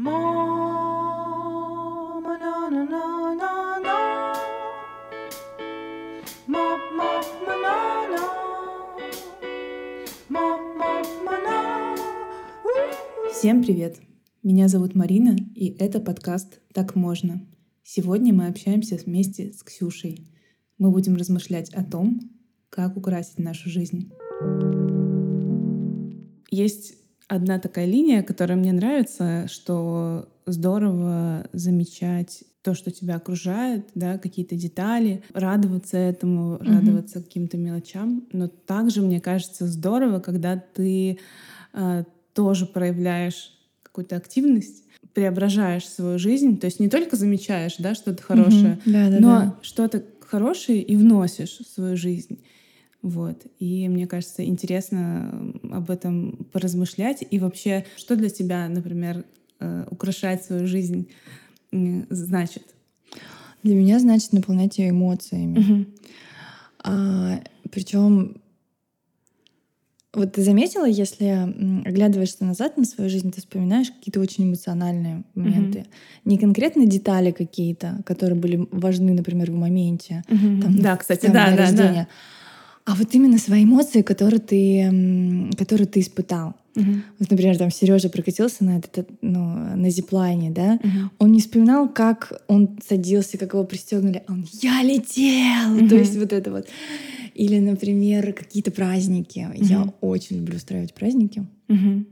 Всем привет! Меня зовут Марина, и это подкаст «Так можно». Сегодня мы общаемся вместе с Ксюшей. Мы будем размышлять о том, как украсить нашу жизнь. Есть одна такая линия, которая мне нравится, что здорово замечать то, что тебя окружает, да, какие-то детали, радоваться этому, Мгм. радоваться каким-то мелочам. Но также, мне кажется, здорово, когда ты э, тоже проявляешь какую-то активность, преображаешь свою жизнь, то есть не только замечаешь, да, что-то хорошее, Да, да, но да. что-то хорошее и вносишь в свою жизнь. Вот. И мне кажется, интересно об этом поразмышлять. И вообще, что для тебя, например, э, украшать свою жизнь значит? Для меня значит наполнять ее эмоциями. А, причем, вот ты заметила, если оглядываешься назад на свою жизнь, ты вспоминаешь какие-то очень эмоциональные моменты. Не конкретно детали какие-то, которые были важны, например, в моменте. Там, да, кстати, да, да, рождения. А вот именно свои эмоции, которые ты, которые ты испытал. Мгм. Вот, например, там Сережа прокатился на этот, ну, на зиплайне, да, Мгм. он не вспоминал, как он садился, как его пристегнули. Он «Я летел!» То Мгм. есть вот это вот. Или, например, какие-то праздники. Я Мгм. очень люблю устраивать праздники. Мгм.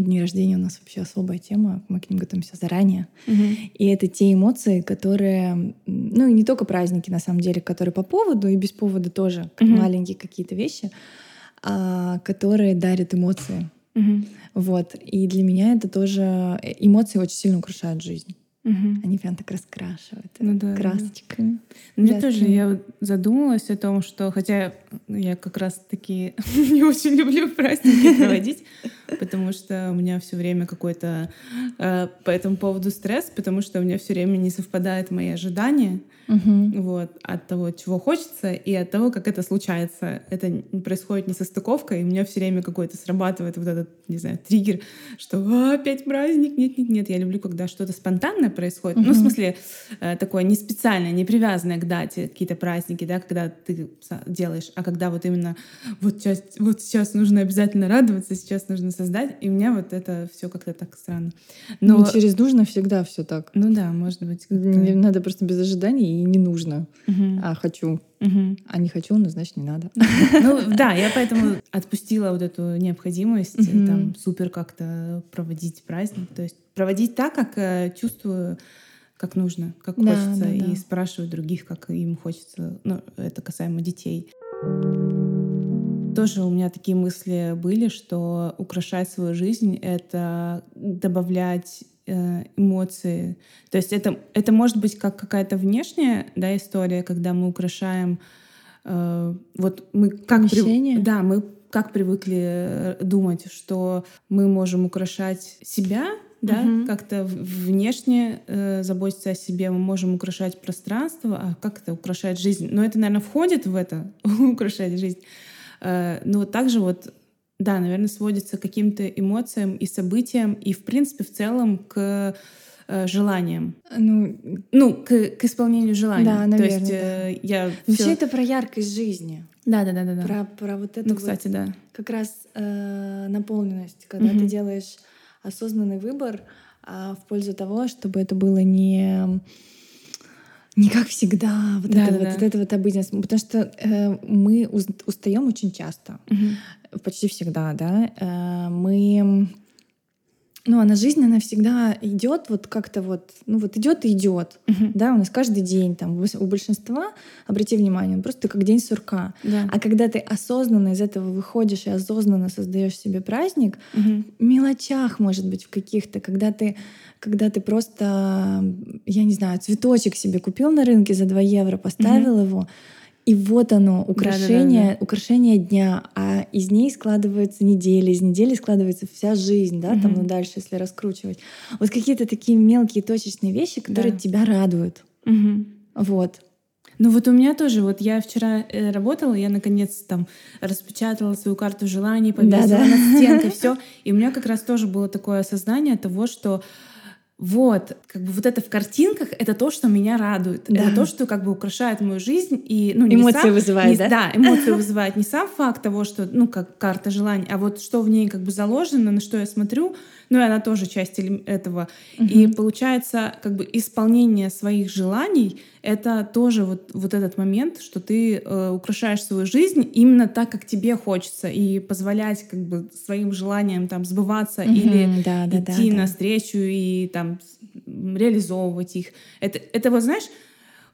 Дни рождения у нас вообще особая тема. Мы к ним готовимся заранее. Мгм. И это те эмоции, которые... Ну и не только праздники, на самом деле, которые по поводу и без повода тоже. как Мгм. Маленькие какие-то вещи, а, которые дарят эмоции. Мгм. Вот. И для меня это тоже... э, Эмоции очень сильно украшают жизнь. Мгм. Они прям так раскрашивают Ну да, да. красочками. Мне Да, тоже, ты- я задумалась о том, что, хотя я как раз-таки не очень люблю праздники проводить, потому что у меня все время какой-то э, по этому поводу стресс, потому что у меня все время не совпадают мои ожидания вот, от того, чего хочется, и от того, как это случается. Это происходит не состыковка, и у меня все время какой-то срабатывает вот этот, не знаю, триггер, что «А, опять праздник, нет-нет-нет. Я люблю, когда что-то спонтанное происходит. Ну, в смысле, э, такое не специальное, не привязанное к дате, какие-то праздники, да, когда ты делаешь, а когда вот именно вот сейчас, вот сейчас нужно обязательно радоваться, сейчас нужно создать, и у меня вот это все как-то так странно. Но, Ну, через нужно всегда все так. ну да, может быть. как-то. Не надо просто без ожиданий и не нужно. Мгм. А хочу. Мгм. А не хочу, ну, значит, не надо. Ну да, я поэтому отпустила вот эту необходимость Мгм. там супер как-то проводить праздник. То есть проводить так, как э, чувствую, как нужно, как Да, хочется, да, и да. спрашиваю других, как им хочется. Ну, это касаемо детей. Тоже у меня такие мысли были, что украшать свою жизнь — это добавлять э, эмоции. То есть это, это может быть как какая-то внешняя да, история, когда мы украшаем э, вот мы как Помещение? да мы как привыкли э, думать, что мы можем украшать себя, да, Мгм. как-то внешне э, заботиться о себе, мы можем украшать пространство, а как это украшает жизнь? Но это, наверное, входит в это украшать жизнь. Э, но также вот, да, наверное, сводится к каким-то эмоциям и событиям, и, в принципе, в целом к э, желаниям. Ну, Ну, к, к исполнению желаний. Да, То наверное, есть э, я ну, всё- все это про яркость жизни. Да, да, да, да, да. Про, про вот эту Ну, вот кстати, да. как раз э, наполненность, когда Мгм. ты делаешь осознанный выбор а, в пользу того, чтобы это было не не как всегда, вот, Да, это, да, вот, да. вот это вот обыденность. Потому что э, мы устаем очень часто, Мгм. почти всегда, да. Э, мы ну, она жизнь, она всегда идет вот как-то вот, ну вот идет и идет, Мгм. да, у нас каждый день там у большинства, обрати внимание, он просто как день сурка. Да. А когда ты осознанно из этого выходишь и осознанно создаешь себе праздник, Мгм. в мелочах, может быть, в каких-то, когда ты, когда ты просто, я не знаю, цветочек себе купил на рынке за 2 евро, поставил его, и вот оно, украшение, украшение дня, а из ней складывается неделя, из недели складывается вся жизнь, да, там, Мгм. ну дальше, если раскручивать. Вот какие-то такие мелкие точечные вещи, которые Да. тебя радуют. Мгм. Вот. Ну вот у меня тоже, вот я вчера э, работала, я наконец там распечатала свою карту желаний, повесила Да-да. на стенкой, все. И у меня как раз тоже было такое осознание того, что вот, как бы вот это в картинках, это то, что меня радует. Да. Это то, что как бы украшает мою жизнь. И, ну, не Эмоции сам- вызывает, не- да? Да, эмоции вызывает не сам факт того, что, ну, как карта желаний, а вот что в ней как бы заложено, на что я смотрю, ну, и она тоже часть этого. И получается, как бы исполнение своих желаний — это тоже вот, вот этот момент, что ты э, украшаешь свою жизнь именно так, как тебе хочется, и позволять как бы своим желаниям там сбываться Мгм, или да, да, да, идти да. навстречу и там реализовывать их. Это, это вот, знаешь,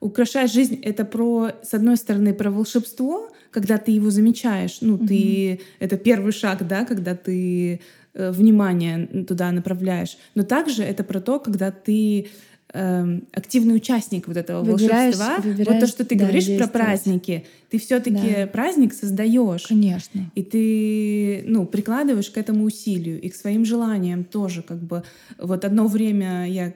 украшать жизнь — это про, с одной стороны, про волшебство, когда ты его замечаешь, ну, ты... Это первый шаг, да, когда ты внимание туда направляешь. Но также это про то, когда ты эм, активный участник вот этого Выбираешь- волшебства. вот то, выбираешь, что ты да, говоришь про праздники, ты все-таки Да. праздник создаешь. Конечно. И ты, ну, прикладываешь к этому усилию и к своим желаниям тоже, как бы. Вот одно время я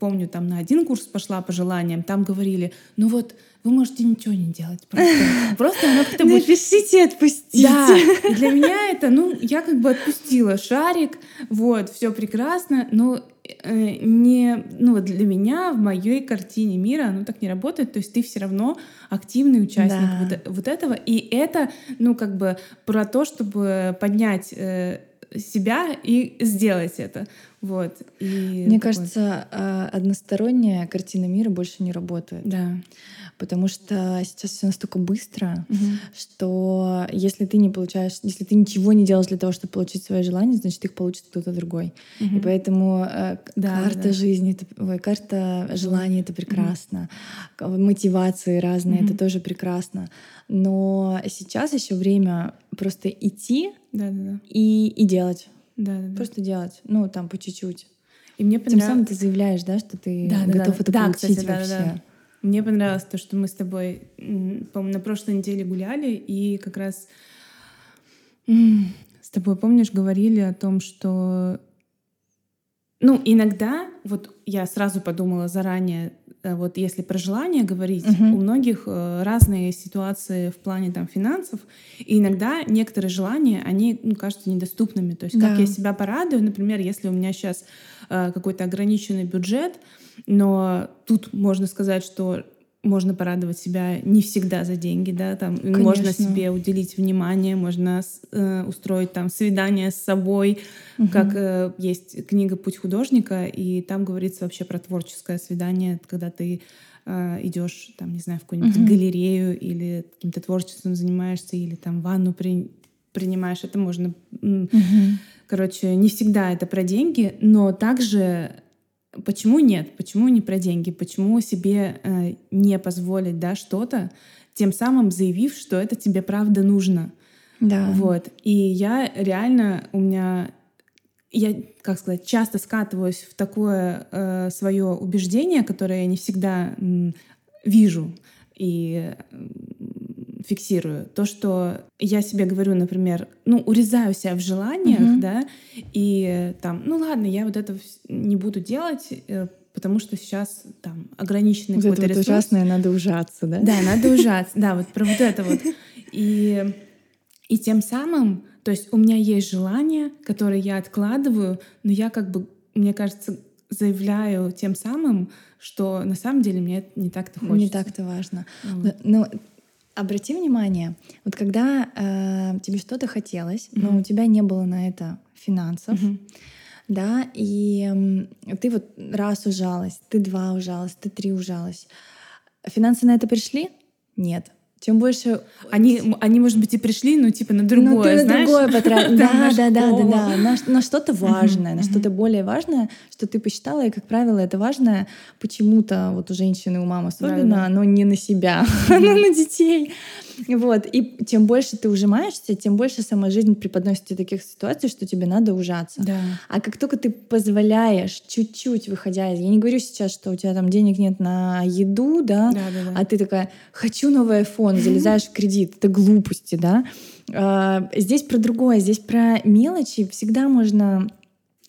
помню, там на один курс пошла по желаниям, там говорили, ну вот вы можете ничего не делать, просто, просто оно как-то будет Напишите отпустите. да, и для меня это, ну, я как бы отпустила шарик, вот, все прекрасно, но э, не, ну, вот для меня в моей картине мира оно так не работает, то есть ты все равно активный участник Да. вот, вот этого, и это, ну, как бы про то, чтобы поднять э, себя и сделать это, вот. И Мне такой- кажется, а, односторонняя картина мира больше не работает. да. Потому что сейчас все настолько быстро, Мгм. что если ты не получаешь, если ты ничего не делаешь для того, чтобы получить свои желания, значит, их получит кто-то другой. И Мгм. поэтому э, Да, карта да. жизни, это, ой, карта желаний это прекрасно, К- мотивации разные это Мгм. тоже прекрасно. Но сейчас еще время просто идти Да, да, да. и, и делать, Да, да, да. просто делать, ну там по чуть-чуть. И мне Тем самым понравилось. ты заявляешь, да, что ты Да, готов да. это Да, получить кстати, вообще. да, да. Мне понравилось то, что мы с тобой, по-моему, на прошлой неделе гуляли, и как раз с тобой, помнишь, говорили о том, что... Ну, иногда, вот я сразу подумала заранее, вот если про желание говорить, Мгм. у многих э, разные ситуации в плане там финансов, и иногда некоторые желания, они ну, кажутся недоступными. То есть как Да. я себя порадую, например, если у меня сейчас какой-то ограниченный бюджет, но тут можно сказать, что можно порадовать себя не всегда за деньги, да, там можно Конечно. себе уделить внимание, можно э, устроить там свидание с собой, как э, есть книга «Путь художника», и там говорится вообще про творческое свидание, когда ты э, идешь, там, не знаю, в какую-нибудь Мгм. галерею или каким-то творчеством занимаешься, или там ванну при- принимаешь. Это можно Мгм. Короче, не всегда это про деньги, но также почему нет? Почему не про деньги? Почему себе э, не позволить да, что-то, тем самым заявив, что это тебе правда нужно? Да. Вот. И я реально, у меня, я, как сказать, часто скатываюсь в такое э, свое убеждение, которое я не всегда м, вижу и фиксирую. То, что я себе говорю, например, ну, урезаю себя в желаниях, Мгм. да, и там, ну ладно, я вот это не буду делать, э, потому что сейчас там ограниченный Вот это какой-то вот ресурс. ужасное, надо ужаться, да? Да, надо ужаться. Да, вот про вот это вот. И, и тем самым, то есть у меня есть желание, которое я откладываю, но я как бы, мне кажется, заявляю тем самым, что на самом деле мне это не так-то хочется. Не так-то важно. Вот. Ну, обрати внимание, вот когда э, тебе что-то хотелось, но Мгм. у тебя не было на это финансов, Мгм. да, и м, ты вот раз ужалась, ты два ужалась, ты три ужалась. Финансы на это пришли? Нет. Чем больше Они, они, может быть, и пришли, но типа на Ну, другое, ты на знаешь? другое потратил. Да, да, да, да, да. На, что-то важное, на что-то более важное, что ты посчитала, и, как правило, это важное почему-то вот у женщины, у мам особенно, оно не на себя, оно на детей. Вот. И чем больше ты ужимаешься, тем больше сама жизнь преподносит тебе таких ситуаций, что тебе надо ужаться. Да. А как только ты позволяешь чуть-чуть выходя из... Я не говорю сейчас, что у тебя там денег нет на еду, да, Да, да, да. а ты такая, хочу новый iPhone, залезаешь в кредит. Это глупости, да? А, Здесь про другое, здесь про мелочи. Всегда можно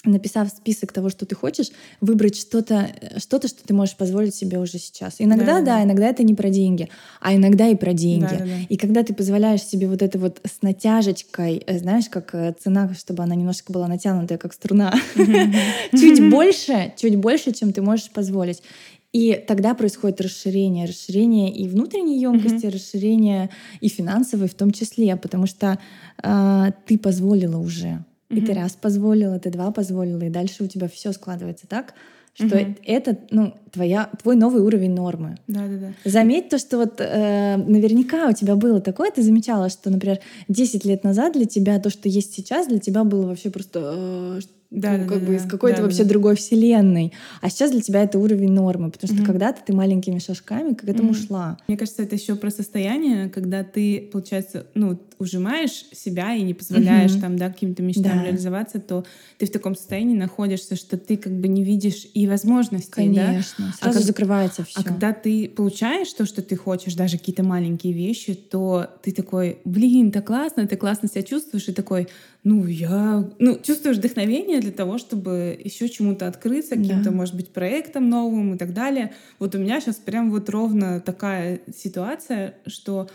написав список того, что ты хочешь, выбрать что-то, что-то, что ты можешь позволить себе уже сейчас. Иногда, да, да, да, иногда это не про деньги, а иногда и про деньги. Да, да, да. И когда ты позволяешь себе вот это вот с натяжечкой, э, знаешь, как э, цена, чтобы она немножко была натянутая, как струна, чуть больше, чуть больше, чем ты можешь позволить. И тогда происходит расширение, расширение и внутренней емкости, mm-hmm. расширение и финансовой в том числе, потому что э, ты позволила уже. Mm-hmm. И ты раз позволила, ты два позволила, и дальше у тебя все складывается так, что угу. это, ну, твоя, твой новый уровень нормы. Да, да, да. Заметь то, что вот э, наверняка у тебя было такое, ты замечала, что, например, 10 лет назад для тебя то, что есть сейчас, для тебя было вообще просто э, да, ну, да, как да, бы из какой-то да, вообще да. другой вселенной. А сейчас для тебя это уровень нормы, потому что mm когда-то ты маленькими шажками к этому mm шла. Мне кажется, это еще про состояние, когда ты, получается, ну, ужимаешь себя и не позволяешь mm там, да, каким-то мечтам да. реализоваться, то ты в таком состоянии находишься, что ты как бы не видишь и возможностей, Конечно, да? сразу а как, закрывается все. А когда ты получаешь то, что ты хочешь, даже какие-то маленькие вещи, то ты такой, блин, так классно, ты классно себя чувствуешь, и такой, ну, я, ну, чувствуешь вдохновение для того, чтобы еще чему-то открыться, каким-то, да. может быть, проектом новым и так далее. Вот у меня сейчас прям вот ровно такая ситуация, что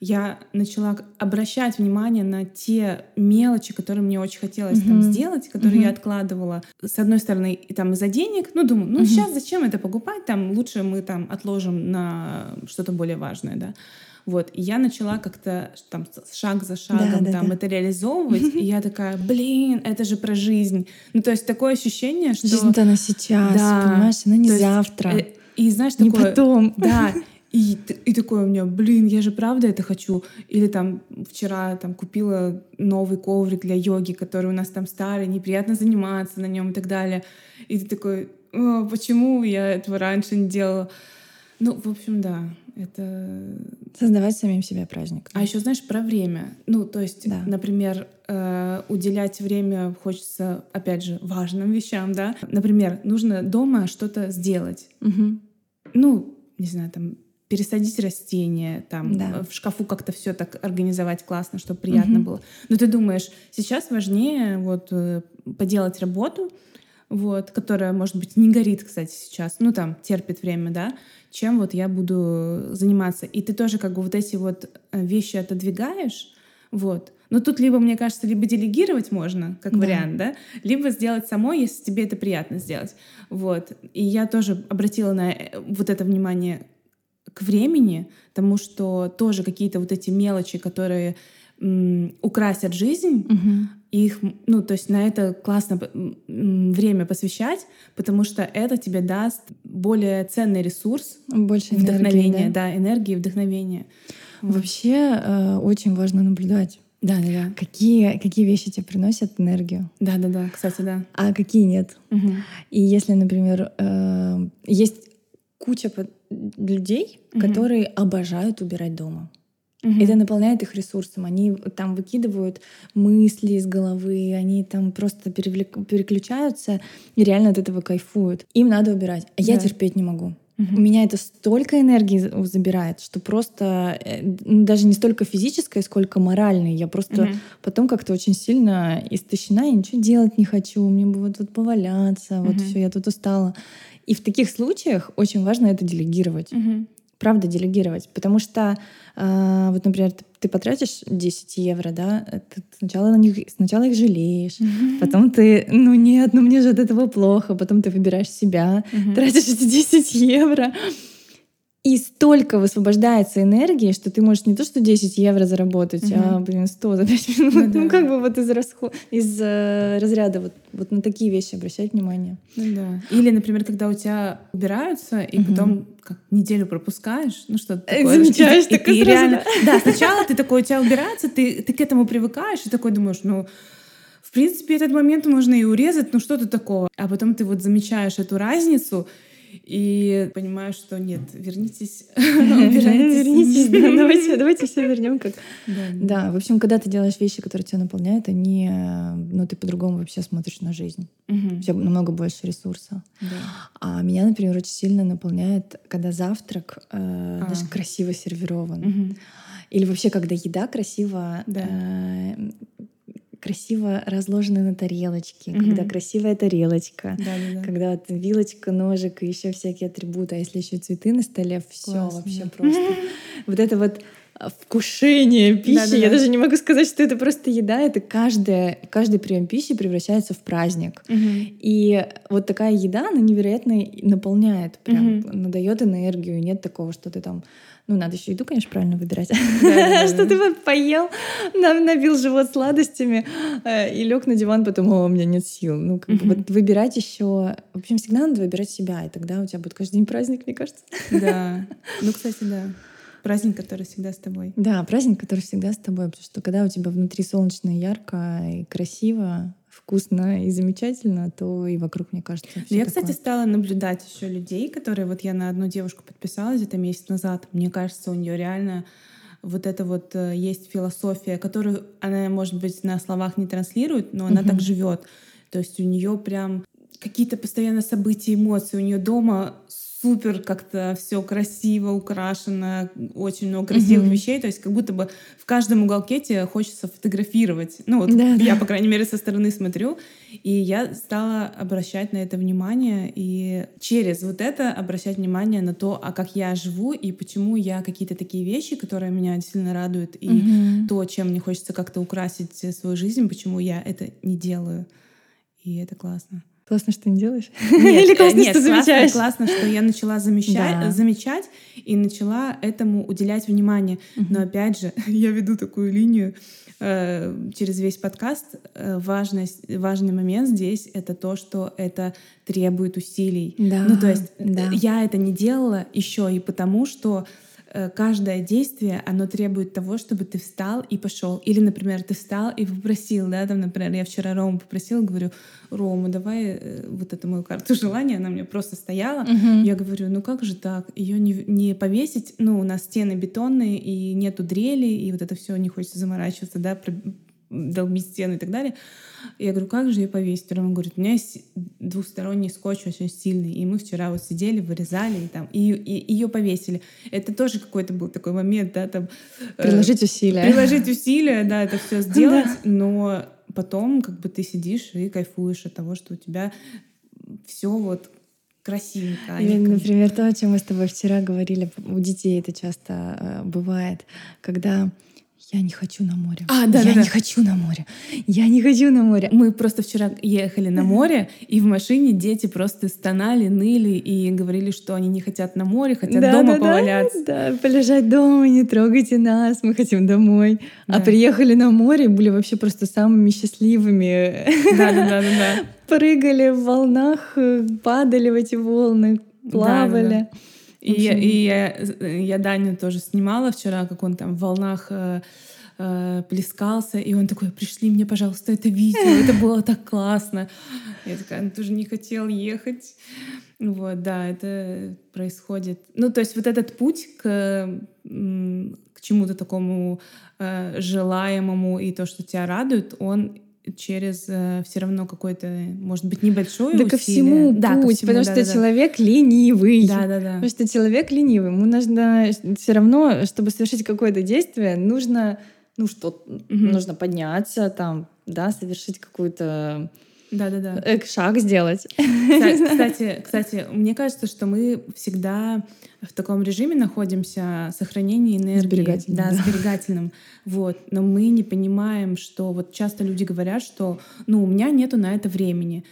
я начала обращать внимание на те мелочи, которые мне очень хотелось mm-hmm. там сделать, которые mm-hmm. я откладывала. С одной стороны, и там из-за денег, ну думаю, ну mm-hmm. сейчас зачем это покупать, там лучше мы там отложим на что-то более важное, да. Вот, и я начала как-то там шаг за шагом да, там да. это реализовывать, и я такая, блин, это же про жизнь. Ну, то есть такое ощущение, что... Жизнь-то она сейчас, да, понимаешь, она не завтра. Есть, и знаешь, не такое... потом. Да, и, и такое у меня, блин, я же правда это хочу. Или там вчера там купила новый коврик для йоги, который у нас там старый, неприятно заниматься на нем и так далее. И ты такой, почему я этого раньше не делала? Ну, в общем, да, это... Создавать самим себе праздник. А еще, знаешь, про время. Ну, то есть, да. например, э, уделять время хочется, опять же, важным вещам, да. Например, нужно дома что-то сделать. Угу. Ну, не знаю, там, пересадить растения, там, да. в шкафу как-то все так организовать классно, чтобы приятно угу. было. Но ты думаешь, сейчас важнее вот э, поделать работу, вот, которая, может быть, не горит, кстати, сейчас, ну, там, терпит время, да, чем вот я буду заниматься. И ты тоже как бы вот эти вот э, вещи отодвигаешь, вот. Но тут либо, мне кажется, либо делегировать можно, как да. вариант, да, либо сделать самой, если тебе это приятно сделать. Вот. И я тоже обратила на э, вот это внимание к времени, тому что тоже какие-то вот эти мелочи, которые м, украсят жизнь, угу их, ну, то есть на это классно время посвящать, потому что это тебе даст более ценный ресурс, больше вдохновения, энергии, да? да, энергии, вдохновения. Вообще э, очень важно наблюдать. Да, да, да. Какие, какие вещи тебе приносят энергию? Да, да, да, кстати, да. А какие нет? Угу. И если, например, э, есть куча людей, угу. которые обожают убирать дома. Угу. Это наполняет их ресурсом. Они там выкидывают мысли из головы, они там просто переключаются и реально от этого кайфуют. Им надо убирать. А да. я терпеть не могу. Угу. У меня это столько энергии забирает, что просто э, ну, даже не столько физической, сколько моральной. Я просто угу. потом как-то очень сильно истощена, и ничего делать не хочу. Мне бы вот, вот поваляться, угу. вот все, я тут устала. И в таких случаях очень важно это делегировать. Угу правда делегировать. Потому что, э, вот, например, ты, ты потратишь 10 евро, да, ты сначала, на них, сначала их жалеешь, mm-hmm. потом ты, ну нет, ну мне же от этого плохо, потом ты выбираешь себя, mm-hmm. тратишь эти 10 евро, и столько высвобождается энергии, что ты можешь не то что 10 евро заработать, угу. а, блин, 100 за 5 минут. Ну, да. ну как бы вот из, расход... из э, разряда вот, вот на такие вещи обращать внимание. Ну, да. Или, например, когда у тебя убираются, и угу. потом как неделю пропускаешь, ну что такое. Замечаешь, и, и, и реально, да, сначала ты такой, у тебя убирается, ты, ты к этому привыкаешь, и такой думаешь, ну, в принципе, этот момент можно и урезать, ну что-то такого. А потом ты вот замечаешь эту разницу, и понимаю, что нет, вернитесь, Вернитесь, да, давайте, давайте все вернем как. Да, в общем, когда ты делаешь вещи, которые тебя наполняют, они, ну, ты по-другому вообще смотришь на жизнь. У тебя намного больше ресурса. А меня, например, очень сильно наполняет, когда завтрак э, даже а. красиво сервирован. Или вообще, когда еда красиво да. э, красиво разложены на тарелочке, Мгм. когда красивая тарелочка, Да-да-да. когда вот вилочка, ножик и еще всякие атрибуты, а если еще цветы на столе, все Классно, вообще да. просто. Вот это вот а, вкушение пищи. Да-да-да. Я даже не могу сказать, что это просто еда. Это каждая, каждый прием пищи превращается в праздник. Мгм. И вот такая еда, она невероятно наполняет, прям Мгм. надает энергию. Нет такого, что ты там... Ну, надо еще еду, конечно, правильно выбирать. Что ты вот поел, на- набил живот сладостями э, и лег на диван, потом, о, у меня нет сил. Ну, как бы вот выбирать еще... В общем, всегда надо выбирать себя, и тогда у тебя будет каждый день праздник, мне кажется. Да. Ну, кстати, да. Праздник, который всегда с тобой. Да, праздник, который всегда с тобой, потому что когда у тебя внутри солнечно, ярко и красиво, вкусно и замечательно, то и вокруг, мне кажется, Но всё я, такое. кстати, стала наблюдать еще людей, которые вот я на одну девушку подписалась где-то месяц назад. Мне кажется, у нее реально вот это вот э, есть философия, которую она, может быть, на словах не транслирует, но она Мгм. так живет. То есть у нее прям какие-то постоянно события, эмоции. У нее дома супер как-то все красиво, украшено, очень много красивых Мгм. вещей. То есть как будто бы в каждом уголке тебе хочется фотографировать. Ну вот Да, я, да. по крайней мере, со стороны смотрю. И я стала обращать на это внимание и через вот это обращать внимание на то, а как я живу и почему я какие-то такие вещи, которые меня действительно радуют, и Мгм. то, чем мне хочется как-то украсить э, свою жизнь, почему я это не делаю. И это классно. Классно, что не делаешь? Нет, Или э, классно, нет, что замечаешь? Классно, что я начала замечать, Да. замечать и начала этому уделять внимание. Но опять же, я веду такую линию э, через весь подкаст. Э, важность, важный момент здесь — это то, что это требует усилий. Да, Ну, то есть э, да. я это не делала еще и потому, что э, каждое действие, оно требует того, чтобы ты встал и пошел. Или, например, ты встал и попросил, да, там, например, я вчера Рому попросила, говорю, Рома, давай э, вот эту мою карту желания, она меня просто стояла. Мгм. Я говорю, ну как же так? Ее не, не повесить, ну, у нас стены бетонные, и нету дрели, и вот это все не хочется заморачиваться, да, долбить стены и так далее. Я говорю, как же ее повесить? Рома говорит, у меня есть двухсторонний скотч очень сильный, и мы вчера вот сидели, вырезали, и там, и, ее повесили. Это тоже какой-то был такой момент, да, там... э, Приложить усилия. приложить усилия, да, это все сделать, но потом как бы ты сидишь и кайфуешь от того, что у тебя все вот красивенько. а Или, например, то, о чем мы с тобой вчера говорили, у детей это часто э, бывает, когда я не хочу на море. А, да, я да, не да. хочу на море. Я не хочу на море. Мы просто вчера ехали на море, и в машине дети просто стонали, ныли и говорили, что они не хотят на море, хотят Да, дома да, да, поваляться. Да, полежать дома, не трогайте нас, мы хотим домой. А Да. приехали на море, были вообще просто самыми счастливыми. Да, да, да, да, да. Прыгали в волнах, э, падали в эти волны, плавали. Да, И, В общем, и я, я Даню тоже снимала вчера, как он там в волнах э, э, плескался, и он такой, пришли мне, пожалуйста, это видео, это было так классно. Я такая, ну ты же не хотел ехать. Вот, да, это происходит. Ну, то есть вот этот путь к, к чему-то такому э, желаемому и то, что тебя радует, он через все равно какой-то, может быть, небольшое Да ко усилие. всему Да, ко всему, потому что да-да-да. человек ленивый. Да, да, да. Потому что человек ленивый. Ему нужно все равно, чтобы совершить какое-то действие, нужно, ну что, Мгм. нужно подняться, там, да, совершить какую-то Да, да, да. э, шаг сделать. Кстати, кстати, мне кажется, что мы всегда в таком режиме находимся сохранения энергии. Сберегательном, Да, да. сберегательном. Вот. Но мы не понимаем, что вот часто люди говорят, что ну, у меня нету на это времени.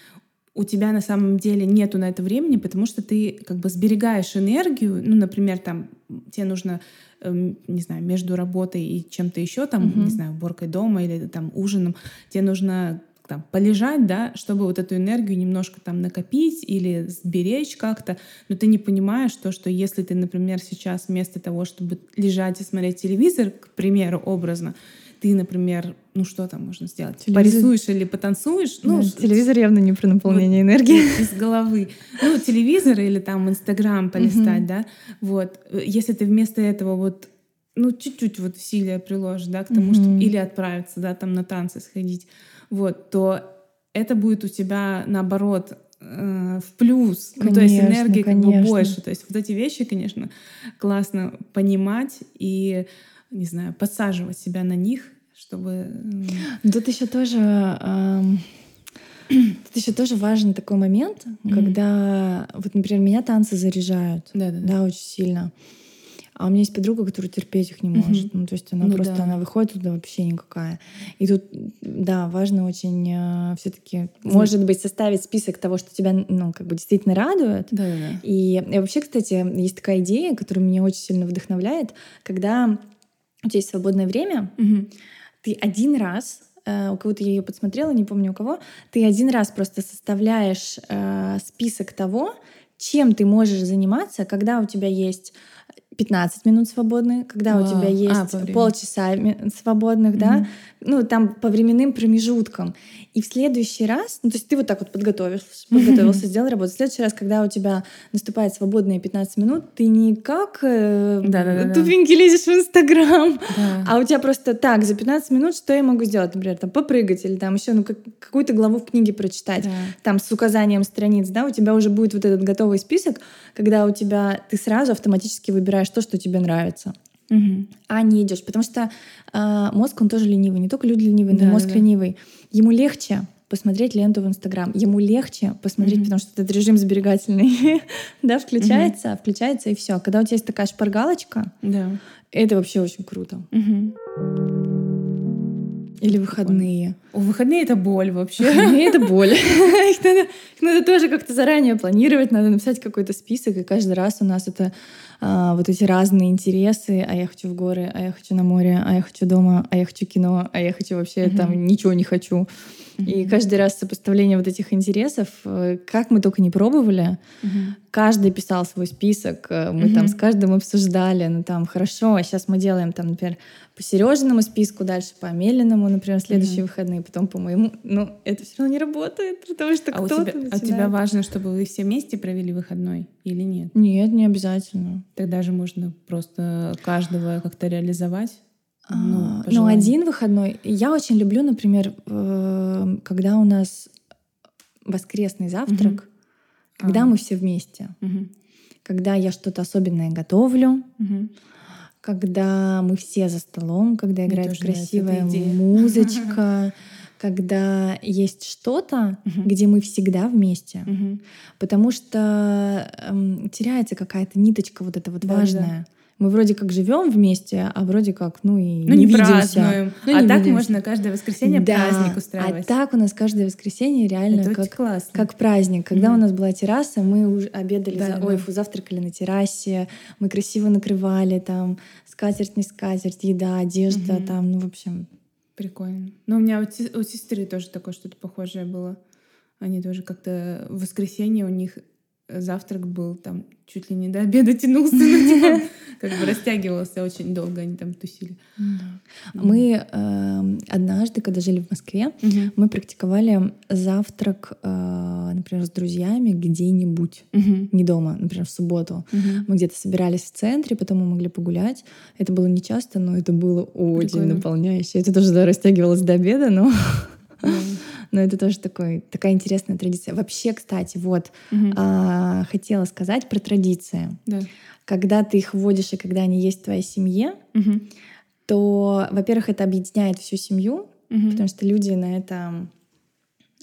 У тебя на самом деле нету на это времени, потому что ты как бы сберегаешь энергию. Ну, например, там тебе нужно эм, не знаю, между работой и чем-то еще, там, Мгм. не знаю, уборкой дома или там ужином, тебе нужно там, полежать, да, чтобы вот эту энергию немножко там накопить или сберечь как-то, но ты не понимаешь то, что если ты, например, сейчас вместо того, чтобы лежать и смотреть телевизор, к примеру, образно, ты, например, ну что там можно сделать? Телевизор- Порисуешь или потанцуешь? Ну, с- телевизор явно не про наполнение энергии. из головы. Ну, телевизор или там Инстаграм полистать, Мгм. да. Вот. Если ты вместо этого вот ну, чуть-чуть вот усилия приложишь, да, к тому, Мгм. что или отправиться, да, там на танцы сходить, вот, то это будет у тебя наоборот э, в плюс, ну, то есть Конечно, энергии как бы конечно. больше. То есть вот эти вещи, конечно, классно понимать и, не знаю, подсаживать себя на них, чтобы... Тут еще тоже... эм, Тут еще тоже важен такой момент, когда, вот, например, меня танцы заряжают, Да, да, да, очень сильно. А у меня есть подруга, которая терпеть их не может. Ну, то есть она Ну просто, да. она выходит туда вообще никакая. И тут, да, важно очень все-таки, может быть, составить список того, что тебя, ну, как бы действительно радует. Да, да, да. И, и вообще, кстати, есть такая идея, которая меня очень сильно вдохновляет, когда у тебя есть свободное время, Мгм. ты один раз, э, у кого-то я ее подсмотрела, не помню у кого, ты один раз просто составляешь э, список того, чем ты можешь заниматься, когда у тебя есть 15 минут свободных, когда у Вау. тебя А, есть времени. полчаса свободных, да, ну там по временным промежуткам. И в следующий раз, ну то есть ты вот так вот подготовился, подготовился, сделал работу. В следующий раз, когда у тебя наступает свободные 15 минут, ты не как э, тупенький лезешь в Инстаграм, Да. а у тебя просто так, за 15 минут что я могу сделать? Например, там попрыгать или там еще ну, как- какую-то главу в книге прочитать. Да. Там с указанием страниц, да, у тебя уже будет вот этот готовый список, когда у тебя ты сразу автоматически выбираешь то, что тебе нравится, Мгм. а не идешь. Потому что а, мозг, он тоже ленивый. Не только люди ленивые, но и Да, мозг да. ленивый. Ему легче посмотреть ленту в Инстаграм. Ему легче посмотреть, Мгм. потому что этот режим сберегательный да, включается, включается и все. Когда у тебя есть такая шпаргалочка, Да. это вообще очень круто. Мгм. Или выходные. О, выходные — это боль вообще. Выходные — это боль. Их надо, их надо тоже как-то заранее планировать, надо написать какой-то список, и каждый раз у нас это а, вот эти разные интересы. А я хочу в горы, а я хочу на море, а я хочу дома, а я хочу кино, а я хочу вообще Мгм. там ничего не хочу. И Мгм. каждый раз сопоставление вот этих интересов, э, как мы только не пробовали, Мгм. каждый писал свой список, э, мы там Мгм. с каждым обсуждали, ну там хорошо, а сейчас мы делаем там, например, по Сережиному списку, дальше по Амелиному, например, следующие Мгм. выходные, потом по моему. Ну, это все равно не работает, потому что А у кто-то тебя, а у начинает. тебя важно, чтобы вы все вместе провели выходной или нет? Нет, не обязательно. Тогда же можно просто каждого как-то реализовать. А, Ну, Ну, желанию. один выходной. Я очень люблю, например, э, когда у нас воскресный завтрак, когда А. мы все вместе, Мгм. когда я что-то особенное готовлю, Мгм. когда мы все за столом, когда играет красивая музычка, когда есть что-то, Мгм. где мы всегда вместе. Мгм. Потому что эм, теряется какая-то ниточка вот эта вот Да-да-да. важная. Мы вроде как живем вместе, а вроде как, ну и Ну, не, не, видимся. празднуем. Ну, а не так видимся. можно каждое воскресенье Да, праздник А устраивать. так у нас каждое воскресенье реально Это как, классно. как праздник. Когда Мгм. у нас была терраса, мы уже обедали, Да, за... да. ой, фу, завтракали на террасе, мы красиво накрывали там скатерть, не скатерть, еда, одежда, Мгм. там, ну, в общем. Прикольно. Но у меня у, се- у сестры тоже такое что-то похожее было. Они тоже как-то в воскресенье у них завтрак был там чуть ли не до обеда тянулся, ну, типа, как бы растягивался очень долго, они там тусили. Мы эм, однажды, когда жили в Москве, Мгм. мы практиковали завтрак, э, например, с друзьями где-нибудь, Мгм. не дома, например, в субботу. Мгм. Мы где-то собирались в центре, потом мы могли погулять. Это было не часто, но это было очень Прикольно. наполняюще. Это тоже да, растягивалось до обеда, но. но это тоже такой, такая интересная традиция. Вообще, кстати, вот Мгм. а, хотела сказать про традиции. Да. Когда ты их вводишь и когда они есть в твоей семье, Мгм. то, во-первых, это объединяет всю семью, Мгм. потому что люди на это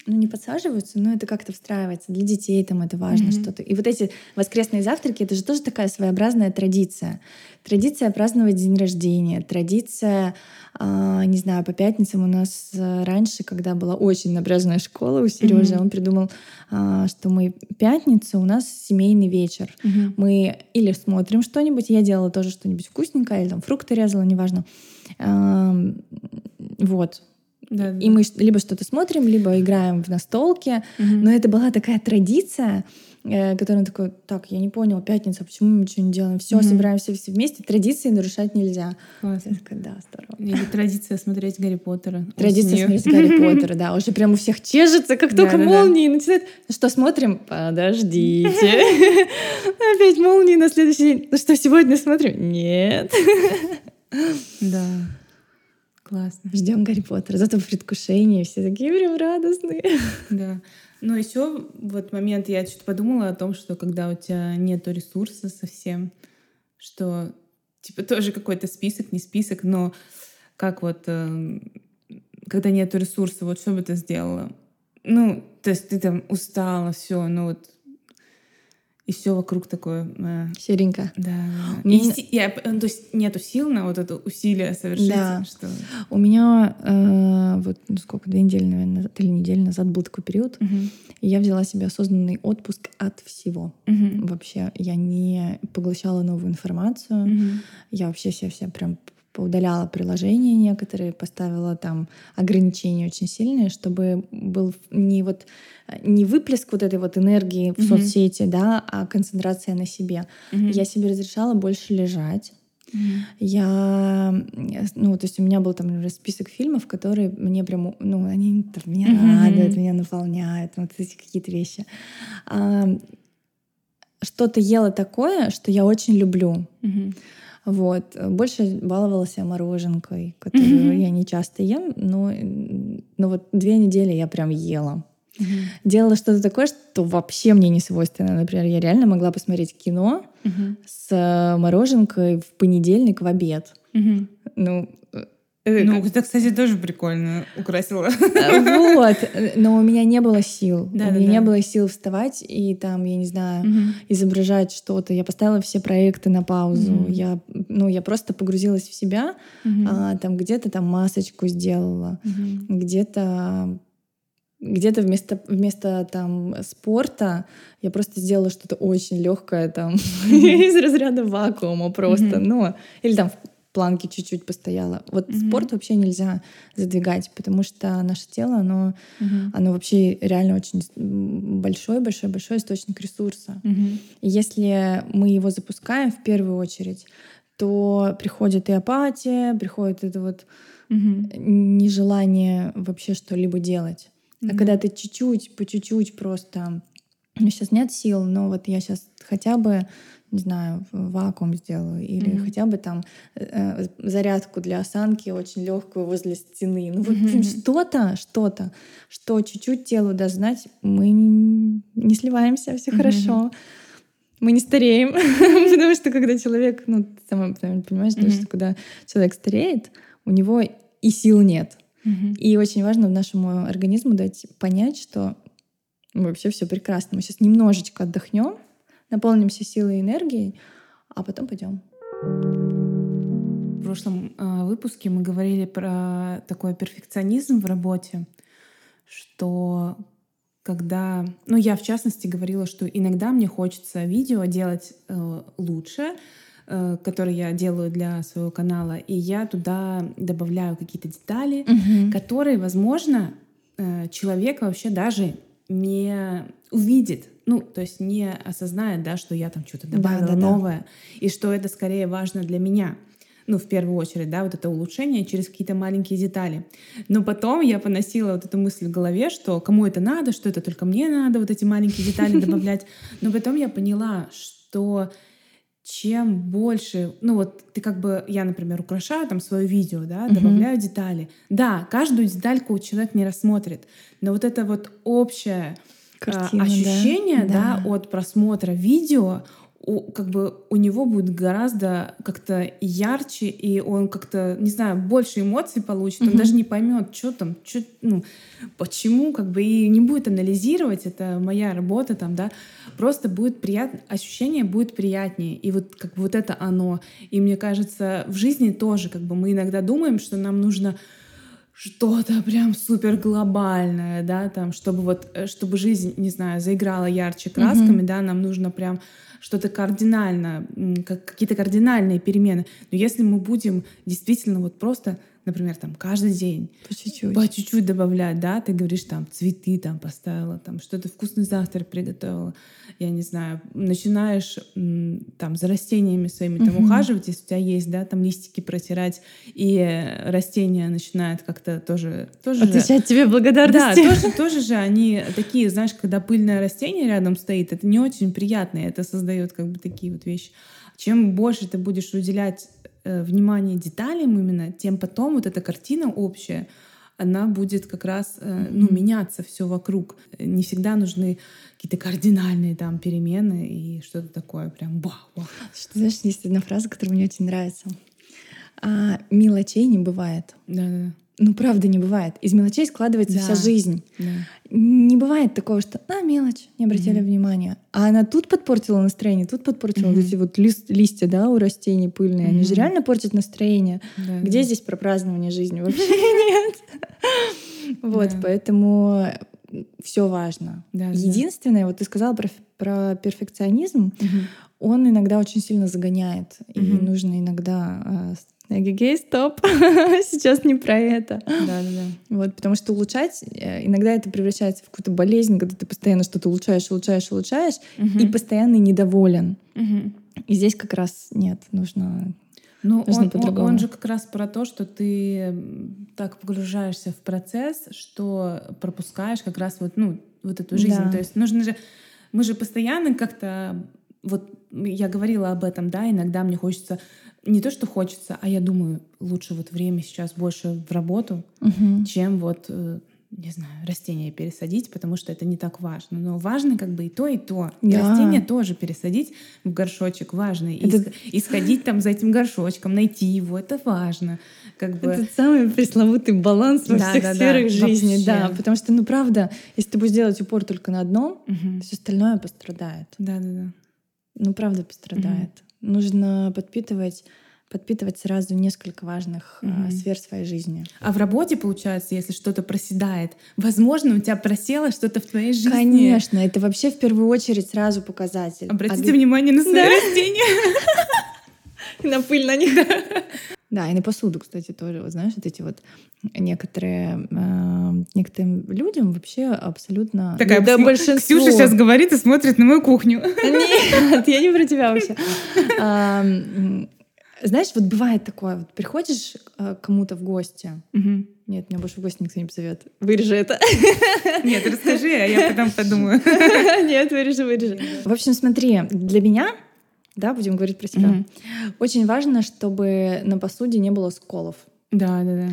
ну, не подсаживаются, но это как-то встраивается. Для детей там это важно Мгм. что-то. И вот эти воскресные завтраки — это же тоже такая своеобразная традиция. Традиция праздновать день рождения, традиция, а, не знаю, по пятницам у нас а, раньше, когда была очень напряженная школа у Сережи, Мгм. он придумал, а, что мы пятницу у нас семейный вечер. Мгм. Мы или смотрим что-нибудь, я делала тоже что-нибудь вкусненькое, или там фрукты резала, неважно. Ам, Вот. Да, да. И мы либо что-то смотрим, либо играем в настолки. Мгм. Но это была такая традиция, э, которая такой, так, я не понял, пятница, почему мы ничего не делаем? Все, Мгм. собираемся все вместе. Традиции нарушать нельзя. Классно. Я такая, да, здорово. Или традиция смотреть Гарри Поттера. Традиция смотреть Гарри Поттера, да. Уже прям у всех чешется, как только молнии начинают. Ну что, смотрим? Подождите. Опять молнии на следующий день. Ну что, сегодня смотрим? Нет. Да. Классно. Ждем Гарри Поттера. Зато в предвкушении все такие прям радостные. Да. Но еще вот момент, я что-то подумала о том, что когда у тебя нету ресурса совсем, что типа тоже какой-то список, не список, но как вот, э, когда нет ресурса, вот что бы ты сделала? Ну, то есть ты там устала, все, ну вот и все вокруг такое... Э, Серенько. Да. Меня... И, я, ну, то есть нету сил на вот это усилие совершить. Да. Что... У меня э, вот ну, сколько, две недели, наверное, назад, или недели назад был такой период, угу. и я взяла себе осознанный отпуск от всего. Угу. Вообще я не поглощала новую информацию, угу. я вообще все, все прям поудаляла приложения некоторые, поставила там ограничения очень сильные, чтобы был не вот не выплеск вот этой вот энергии в mm-hmm. соцсети, да, а концентрация на себе. Mm-hmm. Я себе разрешала больше лежать. Mm-hmm. Я, ну, то есть у меня был там список фильмов, которые мне прям, ну, они там, меня mm-hmm. радуют, меня наполняют, вот эти какие-то вещи. А, что-то ела такое, что я очень люблю. Mm-hmm. Вот. Больше баловалась я мороженкой, которую mm-hmm. я не часто ем, но, но вот две недели я прям ела. Mm-hmm. Делала что-то такое, что вообще мне не свойственно. Например, я реально могла посмотреть кино mm-hmm. с мороженкой в понедельник в обед. Mm-hmm. Ну, Э, ну, это, кстати, тоже прикольно украсила. Э, вот, но у меня не было сил. Да, у меня да, не было сил вставать и там, я не знаю, угу. изображать что-то. Я поставила все проекты на паузу. Угу. Я, ну, я просто погрузилась в себя. Угу. А, там где-то там масочку сделала, угу. где-то где-то вместо, вместо там спорта я просто сделала что-то очень легкое там из разряда вакуума просто, ну, или там планке чуть-чуть постояла. Вот mm-hmm. спорт вообще нельзя задвигать, потому что наше тело, оно, mm-hmm. оно вообще реально очень большой, большой, большой источник ресурса. Mm-hmm. И если мы его запускаем в первую очередь, то приходит и апатия, приходит это вот mm-hmm. нежелание вообще что-либо делать. Mm-hmm. А когда ты чуть-чуть, по чуть-чуть просто, у меня сейчас нет сил, но вот я сейчас хотя бы не знаю, вакуум сделаю, или mm-hmm. хотя бы там э, зарядку для осанки очень легкую возле стены. Ну вот mm-hmm. что-то, что-то, что чуть-чуть телу даст знать, мы не, не сливаемся, все mm-hmm. хорошо. Мы не стареем, потому что когда человек, ну, ты сама понимаешь, mm-hmm. что когда человек стареет, у него и сил нет. Mm-hmm. И очень важно нашему организму дать понять, что вообще все прекрасно. Мы сейчас немножечко отдохнем, наполнимся силой и энергией, а потом пойдем. В прошлом э, выпуске мы говорили про такой перфекционизм в работе, что когда, ну я в частности говорила, что иногда мне хочется видео делать э, лучше, э, которые я делаю для своего канала, и я туда добавляю какие-то детали, угу. которые, возможно, э, человек вообще даже не увидит, ну, то есть не осознает, да, что я там что-то добавила да, да, новое, да. и что это скорее важно для меня. Ну, в первую очередь, да, вот это улучшение через какие-то маленькие детали. Но потом я поносила вот эту мысль в голове, что кому это надо, что это только мне надо, вот эти маленькие детали добавлять. Но потом я поняла, что чем больше, ну вот ты как бы, я, например, украшаю там свое видео, да, добавляю uh-huh. детали. Да, каждую детальку человек не рассмотрит, но вот это вот общее Картина, ощущение, да? да, от просмотра видео, у, как бы у него будет гораздо как-то ярче, и он как-то, не знаю, больше эмоций получит, mm-hmm. он даже не поймет, что там, что, ну, почему, как бы, и не будет анализировать, это моя работа там, да, просто будет приятно, ощущение будет приятнее, и вот как бы вот это оно. И мне кажется, в жизни тоже, как бы, мы иногда думаем, что нам нужно что-то прям супер глобальное, да, там, чтобы вот, э, чтобы жизнь, не знаю, заиграла ярче красками, mm-hmm. да, нам нужно прям что-то кардинально, как, какие-то кардинальные перемены. Но если мы будем действительно вот просто например, там каждый день по чуть-чуть, по чуть-чуть добавлять, да, ты говоришь там цветы там поставила, там что-то вкусный завтрак приготовила, я не знаю, начинаешь там за растениями своими там угу. ухаживать, если у тебя есть, да, там листики протирать, и растения начинают как-то тоже... тоже Отвечать же, тебе благодарности. Да, тоже, тоже же они такие, знаешь, когда пыльное растение рядом стоит, это не очень приятно, это создает как бы такие вот вещи. Чем больше ты будешь уделять Э, внимание деталям именно, тем потом вот эта картина общая, она будет как раз э, ну, меняться все вокруг. Не всегда нужны какие-то кардинальные там перемены и что-то такое прям вау. Что, знаешь, есть одна фраза, которая мне очень нравится. А мелочей не бывает. Да, да. Ну, правда, не бывает. Из мелочей складывается Да. вся жизнь. да. Не бывает такого, что а, мелочь, не обратили Мгм. внимания. А она тут подпортила настроение, тут подпортила Мгм. вот эти вот лист- листья, да, у растений пыльные. Они же реально портят настроение. Да, Где да. здесь про празднование жизни? Вообще нет. Вот, поэтому все важно. Да, да. Единственное, вот ты сказала про, про перфекционизм, он иногда очень сильно загоняет. И нужно иногда а, Эгегей, стоп, сейчас не про это. Да, да, да. Вот, потому что улучшать, э, иногда это превращается в какую-то болезнь, когда ты постоянно что-то улучшаешь, улучшаешь, улучшаешь, и Мгм. постоянно недоволен. Мгм. И здесь как раз нет, нужно... Ну, он, он, он же как раз про то, что ты так погружаешься в процесс, что пропускаешь как раз вот, ну, вот эту жизнь. Да. То есть нужно же... Мы же постоянно как-то... Вот я говорила об этом, да, иногда мне хочется... Не то, что хочется, а я думаю, лучше вот время сейчас больше в работу, Мгм. чем вот, э, не знаю, растения пересадить, потому что это не так важно. Но важно как бы и то, и то. И Да. растения тоже пересадить в горшочек важно. Это- и сходить там за этим горшочком, найти его, это важно. Как бы... Этот самый пресловутый баланс во Да, всех да, да, сферах жизни, вообще. да. Потому что, ну правда, если ты будешь делать упор только на одном, Мгм. все остальное пострадает. Да-да-да. Ну правда пострадает. Нужно подпитывать, подпитывать сразу несколько важных а, Мгм. сфер своей жизни. А в работе, получается, если что-то проседает, возможно, у тебя просело что-то в твоей жизни. Конечно, это вообще в первую очередь сразу показатель. Обратите А внимание на свои Да. растения. На пыль на них. Да, и на посуду, кстати, тоже. Вот знаешь, вот эти вот некоторые э, некоторым людям вообще абсолютно Такая да, см- большинство. Ксюша сейчас говорит и смотрит на мою кухню. Нет, я не про тебя вообще. Знаешь, вот бывает такое, вот приходишь э, к кому-то в гости. Мгм. Нет, меня больше в гости никто не позовет. Вырежи это. Нет, расскажи, а я потом подумаю. Нет, вырежи, вырежи. В общем, смотри, для меня, да, будем говорить про себя, Мгм. очень важно, чтобы на посуде не было сколов Да, да, да.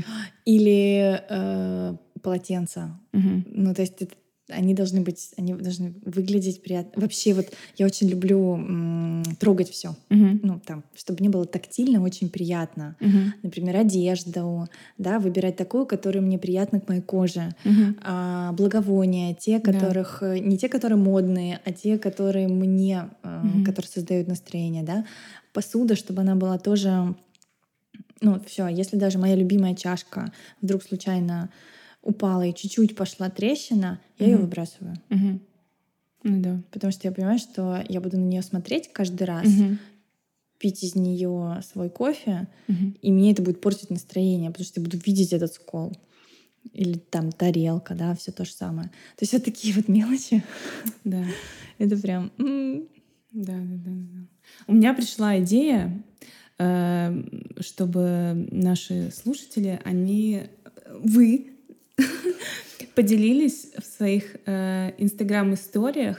или э, полотенца. Мгм. Ну, то есть это- они должны быть, они должны выглядеть приятно. Вообще вот я очень люблю м, трогать все. Мгм. Ну, там, чтобы не было тактильно, очень приятно. Мгм. Например, одежду, да, выбирать такую, которая мне приятна к моей коже. Мгм. А, благовония, те, Да. которых э, не те, которые модные, а те, которые мне, Мгм. которые создают настроение, да. Посуда, чтобы она была тоже, ну все, если даже моя любимая чашка вдруг случайно упала и чуть-чуть пошла трещина, я ее Мгм. выбрасываю, Мгм. Ну да. потому что я понимаю, что я буду на нее смотреть каждый раз, Мгм. пить из нее свой кофе, Мгм. и мне это будет портить настроение, потому что я буду видеть этот скол. Или там тарелка, да, все то же самое. То есть вот такие вот мелочи. Да. Это прям... Да, да, да, да. У меня пришла идея, э, чтобы наши слушатели, они, вы поделились в своих э, инстаграм-историях,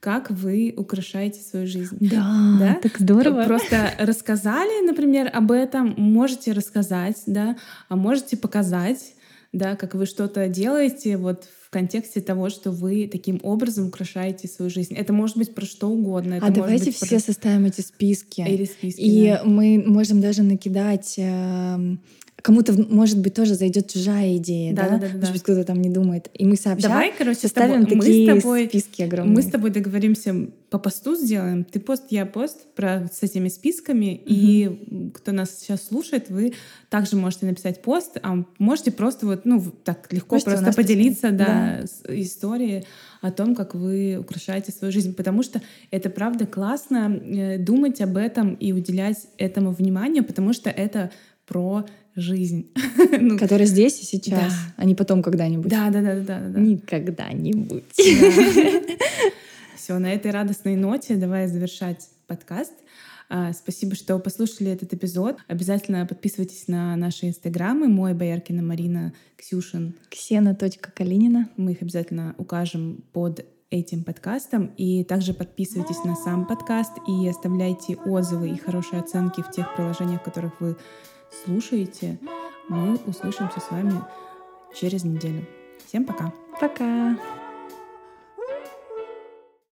как вы украшаете свою жизнь. Да, Да? так здорово. Просто рассказали, например, об этом, можете рассказать, да, а можете показать, да, как вы что-то делаете вот в контексте того, что вы таким образом украшаете свою жизнь. Это может быть про что угодно. Это а давайте быть все про... составим эти списки. Или списки, И да. мы можем даже накидать... эм, Кому-то, может быть, тоже зайдет чужая идея, да? Да-да-да-да. Может быть, кто-то там не думает. И мы сообща Давай, короче, с составим тобой- мы с такие тобой- списки огромные. Мы с тобой договоримся по посту сделаем. Ты пост, я пост про с этими списками. И кто нас сейчас слушает, вы также можете написать пост, а можете просто вот, ну, так легко Можете просто поделиться, посмотреть. да, с историей о том, как вы украшаете свою жизнь. Потому что это правда классно э, думать об этом и уделять этому внимание, потому что это про жизнь. Ну, Который здесь и сейчас, Да. а не потом когда-нибудь. Да, да, да, да, да. да. Никогда-нибудь. Все, на этой радостной ноте давай завершать подкаст. А, Спасибо, что послушали этот эпизод. Обязательно подписывайтесь на наши инстаграмы. Мой Бояркина Марина Ксюшин. Ксена.калинина. Мы их обязательно укажем под этим подкастом. И также подписывайтесь на сам подкаст и оставляйте отзывы и хорошие оценки в тех приложениях, в которых вы слушаете. Мы услышимся с вами через неделю. Всем пока! Пока.